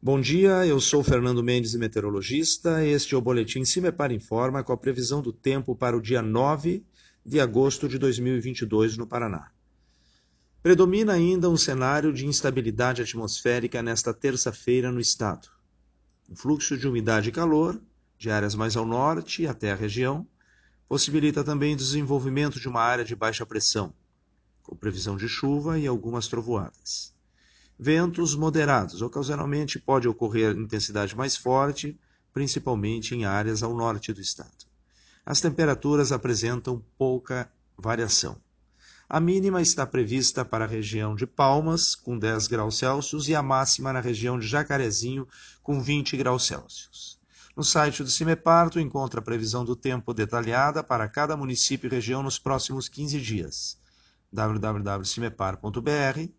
Bom dia, eu sou Fernando Mendes, meteorologista. Este é o boletim Cimepar Informa com a previsão do tempo para o dia 9 de agosto de 2022 no Paraná. Predomina ainda um cenário de instabilidade atmosférica nesta terça-feira no estado. Um fluxo de umidade e calor, de áreas mais ao norte até a região, possibilita também o desenvolvimento de uma área de baixa pressão, com previsão de chuva e algumas trovoadas. Ventos moderados. Ocasionalmente pode ocorrer intensidade mais forte, principalmente em áreas ao norte do estado. As temperaturas apresentam pouca variação. A mínima está prevista para a região de Palmas, com 10 graus Celsius, e a máxima na região de Jacarezinho, com 20 graus Celsius. No site do CIMEPAR, encontra a previsão do tempo detalhada para cada município e região nos próximos 15 dias. www.cimepar.br